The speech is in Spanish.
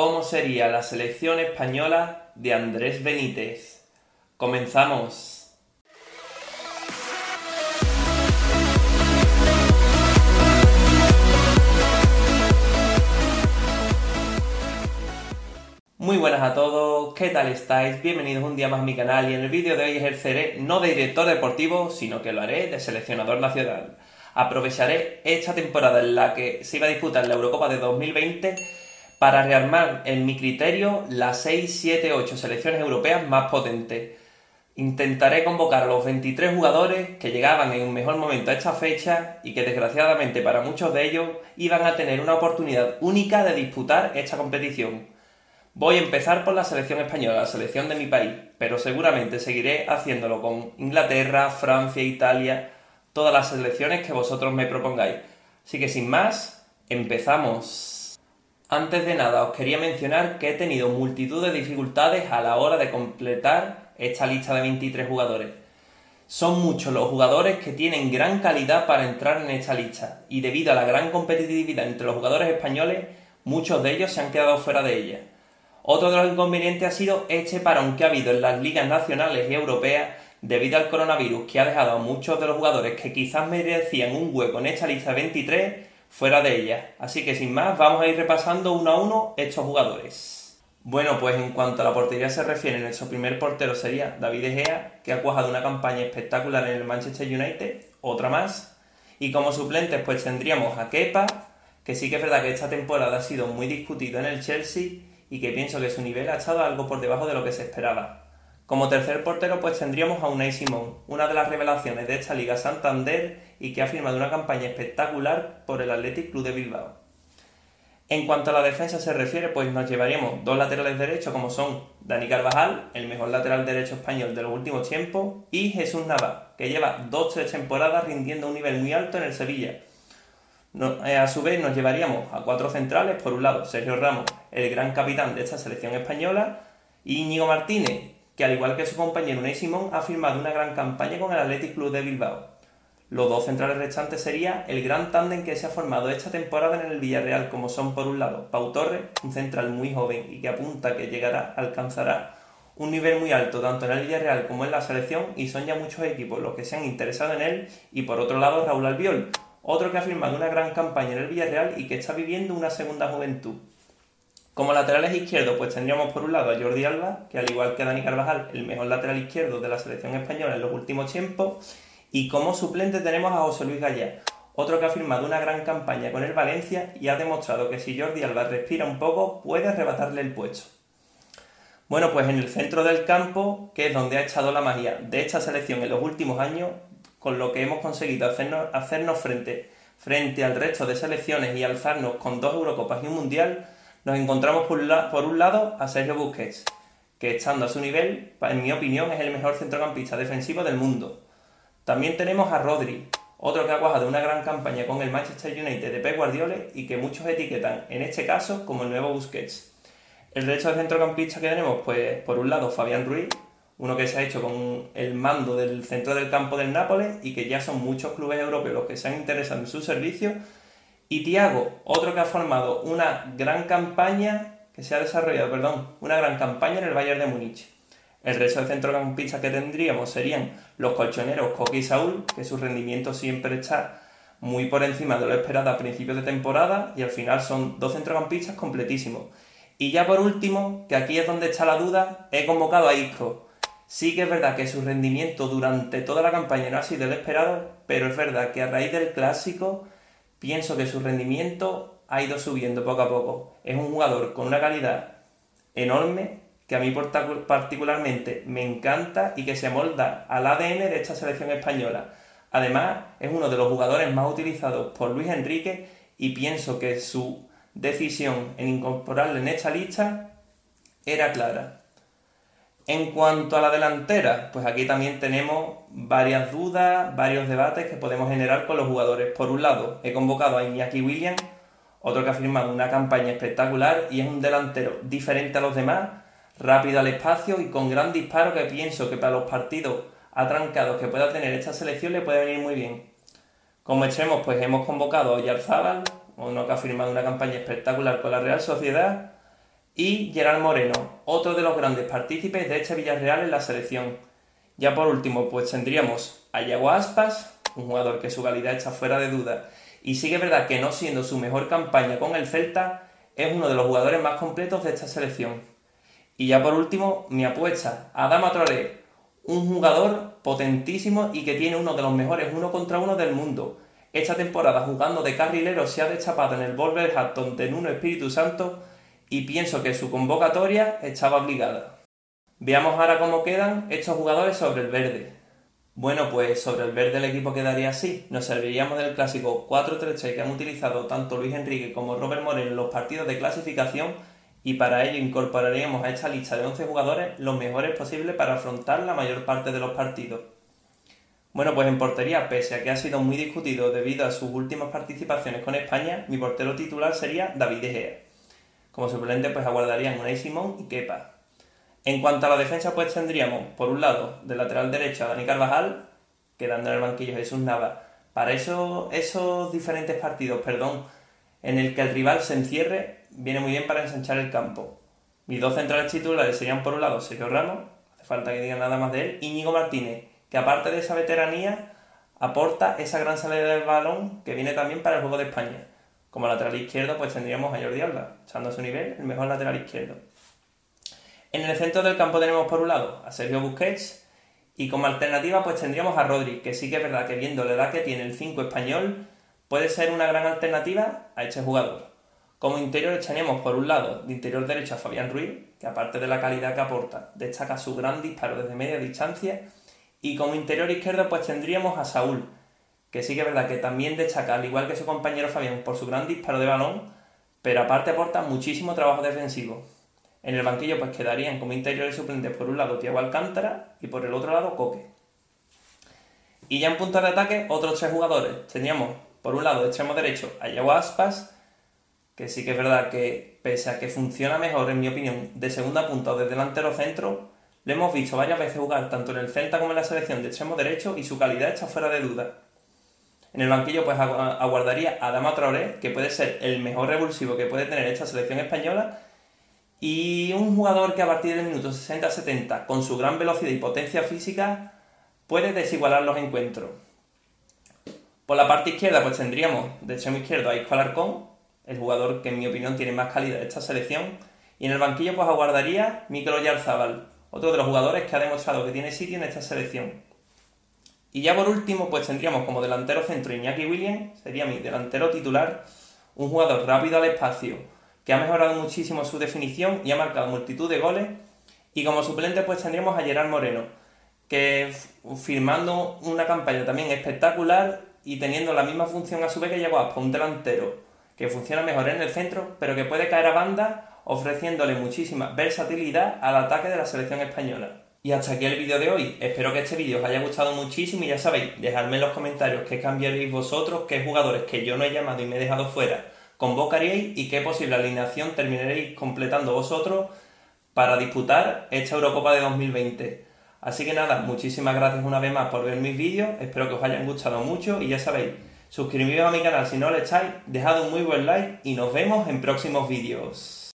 cómo sería la selección española de Andrés Benítez. Comenzamos. Muy buenas a todos, ¿qué tal estáis? Bienvenidos un día más a mi canal y en el vídeo de hoy ejerceré no de director deportivo, sino que lo haré de seleccionador nacional. Aprovecharé esta temporada en la que se iba a disputar la Eurocopa de 2020 para rearmar, en mi criterio, las 6, 7, 8 selecciones europeas más potentes. Intentaré convocar a los 23 jugadores que llegaban en un mejor momento a esta fecha y que desgraciadamente para muchos de ellos iban a tener una oportunidad única de disputar esta competición. Voy a empezar por la selección española, la selección de mi país, pero seguramente seguiré haciéndolo con Inglaterra, Francia, Italia, todas las selecciones que vosotros me propongáis. Así que sin más, empezamos. Antes de nada, os quería mencionar que he tenido multitud de dificultades a la hora de completar esta lista de 23 jugadores. Son muchos los jugadores que tienen gran calidad para entrar en esta lista, y debido a la gran competitividad entre los jugadores españoles, muchos de ellos se han quedado fuera de ella. Otro de los inconvenientes ha sido este parón que ha habido en las ligas nacionales y europeas debido al coronavirus que ha dejado a muchos de los jugadores que quizás merecían un hueco en esta lista de 23 fuera de ella. Así que sin más, vamos a ir repasando uno a uno estos jugadores. Bueno, pues en cuanto a la portería se refiere, nuestro primer portero sería David Egea, que ha cuajado una campaña espectacular en el Manchester United, otra más. Y como suplentes, pues tendríamos a Kepa, que sí que es verdad que esta temporada ha sido muy discutido en el Chelsea y que pienso que su nivel ha estado algo por debajo de lo que se esperaba. Como tercer portero pues tendríamos a Unai Simón, una de las revelaciones de esta Liga Santander y que ha firmado una campaña espectacular por el Athletic Club de Bilbao. En cuanto a la defensa se refiere, pues nos llevaríamos dos laterales derechos como son Dani Carvajal, el mejor lateral derecho español de los últimos tiempos, y Jesús Nava, que lleva dos tres temporadas rindiendo un nivel muy alto en el Sevilla. Eh, a su vez nos llevaríamos a cuatro centrales, por un lado Sergio Ramos, el gran capitán de esta selección española, y Íñigo Martínez, que al igual que su compañero Unai Simón ha firmado una gran campaña con el Athletic Club de Bilbao. Los dos centrales restantes sería el gran tándem que se ha formado esta temporada en el Villarreal, como son por un lado Pau Torres, un central muy joven y que apunta que llegará, alcanzará un nivel muy alto tanto en el Villarreal como en la selección y son ya muchos equipos los que se han interesado en él, y por otro lado Raúl Albiol, otro que ha firmado una gran campaña en el Villarreal y que está viviendo una segunda juventud. Como laterales izquierdos, pues tendríamos por un lado a Jordi Alba, que al igual que Dani Carvajal, el mejor lateral izquierdo de la selección española en los últimos tiempos, y como suplente tenemos a José Luis Gallá, otro que ha firmado una gran campaña con el Valencia y ha demostrado que si Jordi Alba respira un poco, puede arrebatarle el puesto. Bueno, pues en el centro del campo, que es donde ha echado la magia de esta selección en los últimos años, con lo que hemos conseguido hacernos, hacernos frente, frente al resto de selecciones y alzarnos con dos Eurocopas y un Mundial, nos encontramos por, un lado a Sergio Busquets, que estando a su nivel, en mi opinión, es el mejor centrocampista defensivo del mundo. También tenemos a Rodri, otro que ha cuajado una gran campaña con el Manchester United de Pep Guardiola y que muchos etiquetan, en este caso, como el nuevo Busquets. El resto de centrocampistas que tenemos, pues por un lado Fabián Ruiz, uno que se ha hecho con el mando del centro del campo del Nápoles y que ya son muchos clubes europeos los que se han interesado en su servicio y Tiago, otro que ha formado una gran campaña, que se ha desarrollado, perdón, una gran campaña en el Bayern de Múnich. El resto de centrocampistas que tendríamos serían los colchoneros Coque y Saúl, que su rendimiento siempre está muy por encima de lo esperado a principios de temporada y al final son dos centrocampistas completísimos. Y ya por último, que aquí es donde está la duda, he convocado a Isco. Sí que es verdad que su rendimiento durante toda la campaña no ha sido el esperado, pero es verdad que a raíz del clásico pienso que su rendimiento ha ido subiendo poco a poco. Es un jugador con una calidad enorme que a mí particularmente me encanta y que se molda al ADN de esta selección española. Además, es uno de los jugadores más utilizados por Luis Enrique y pienso que su decisión en incorporarle en esta lista era clara. En cuanto a la delantera, pues aquí también tenemos varias dudas, varios debates que podemos generar con los jugadores. Por un lado, he convocado a Iñaki Williams, otro que ha firmado una campaña espectacular y es un delantero diferente a los demás, rápido al espacio y con gran disparo que pienso que para los partidos atrancados que pueda tener esta selección le puede venir muy bien. Como extremos, pues hemos convocado a Yarzábal, uno que ha firmado una campaña espectacular con la Real Sociedad, y Gerard Moreno, otro de los grandes partícipes de este Villarreal en la selección. Ya por último, pues tendríamos a Yago Aspas, un jugador que su calidad está fuera de duda, y sí que es verdad que no siendo su mejor campaña con el Celta, es uno de los jugadores más completos de esta selección. Y ya por último, mi apuesta, Adama Traoré, un jugador potentísimo y que tiene uno de los mejores uno contra uno del mundo. Esta temporada jugando de carrilero se ha destapado en el Wolverhampton de Nuno Espíritu Santo y pienso que su convocatoria estaba obligada. Veamos ahora cómo quedan estos jugadores sobre el verde. Bueno, pues sobre el verde el equipo quedaría así. Nos serviríamos del clásico 4-3-3 que han utilizado tanto Luis Enrique como Robert Moreno en los partidos de clasificación y para ello incorporaríamos a esta lista de 11 jugadores los mejores posibles para afrontar la mayor parte de los partidos. Bueno, pues en portería, pese a que ha sido muy discutido debido a sus últimas participaciones con España, mi portero titular sería David De Gea. Como suplente, pues aguardarían Unai Simón y Kepa. En cuanto a la defensa, pues tendríamos, por un lado, de lateral derecho a Dani Carvajal, quedando en el banquillo Jesús Nava. Para eso, esos diferentes partidos, perdón, en el que el rival se encierre, viene muy bien para ensanchar el campo. Mis dos centrales titulares serían, por un lado, Sergio Ramos, hace falta que digan nada más de él, y Íñigo Martínez, que aparte de esa veteranía, aporta esa gran salida del balón que viene también para el juego de España. Como lateral izquierdo, pues tendríamos a Jordi Alba, echando a su nivel, el mejor lateral izquierdo. En el centro del campo tenemos por un lado a Sergio Busquets y como alternativa pues tendríamos a Rodri, que sí que es verdad que viendo la edad que tiene el 5 español, puede ser una gran alternativa a este jugador. Como interior tenemos por un lado de interior derecho a Fabián Ruiz, que aparte de la calidad que aporta, destaca su gran disparo desde media distancia, y como interior izquierdo pues tendríamos a Saúl, que sí que es verdad que también destaca, al igual que su compañero Fabián, por su gran disparo de balón, pero aparte aporta muchísimo trabajo defensivo. En el banquillo pues quedarían como interiores suplentes por un lado Tiago Alcántara y por el otro lado Coque. Y ya en punto de ataque otros tres jugadores. Teníamos por un lado extremo derecho a Yago Aspas, que sí que es verdad que pese a que funciona mejor en mi opinión de segunda punta o de delantero centro, lo hemos visto varias veces jugar tanto en el Celta como en la selección de extremo derecho y su calidad está fuera de duda. En el banquillo pues aguardaría a Dama Traoré, que puede ser el mejor revulsivo que puede tener esta selección española, y un jugador que a partir del minuto 60-70, con su gran velocidad y potencia física, puede desigualar los encuentros. Por la parte izquierda pues tendríamos de extremo izquierdo a Isco Alarcón, el jugador que en mi opinión tiene más calidad de esta selección, y en el banquillo pues aguardaría Mikel Oyarzabal, otro de los jugadores que ha demostrado que tiene sitio en esta selección. Y ya por último, pues tendríamos como delantero centro Iñaki Williams, sería mi delantero titular, un jugador rápido al espacio, que ha mejorado muchísimo su definición y ha marcado multitud de goles. Y como suplente, pues tendríamos a Gerard Moreno, que firmando una campaña también espectacular y teniendo la misma función a su vez que llegó a un delantero que funciona mejor en el centro, pero que puede caer a banda ofreciéndole muchísima versatilidad al ataque de la selección española. Y hasta aquí el vídeo de hoy. Espero que este vídeo os haya gustado muchísimo y ya sabéis, dejadme en los comentarios qué cambiaréis vosotros, qué jugadores que yo no he llamado y me he dejado fuera convocaríais y qué posible alineación terminaréis completando vosotros para disputar esta Eurocopa de 2020. Así que nada, muchísimas gracias una vez más por ver mis vídeos, espero que os hayan gustado mucho y ya sabéis, suscribiros a mi canal si no lo estáis, dejad un muy buen like y nos vemos en próximos vídeos.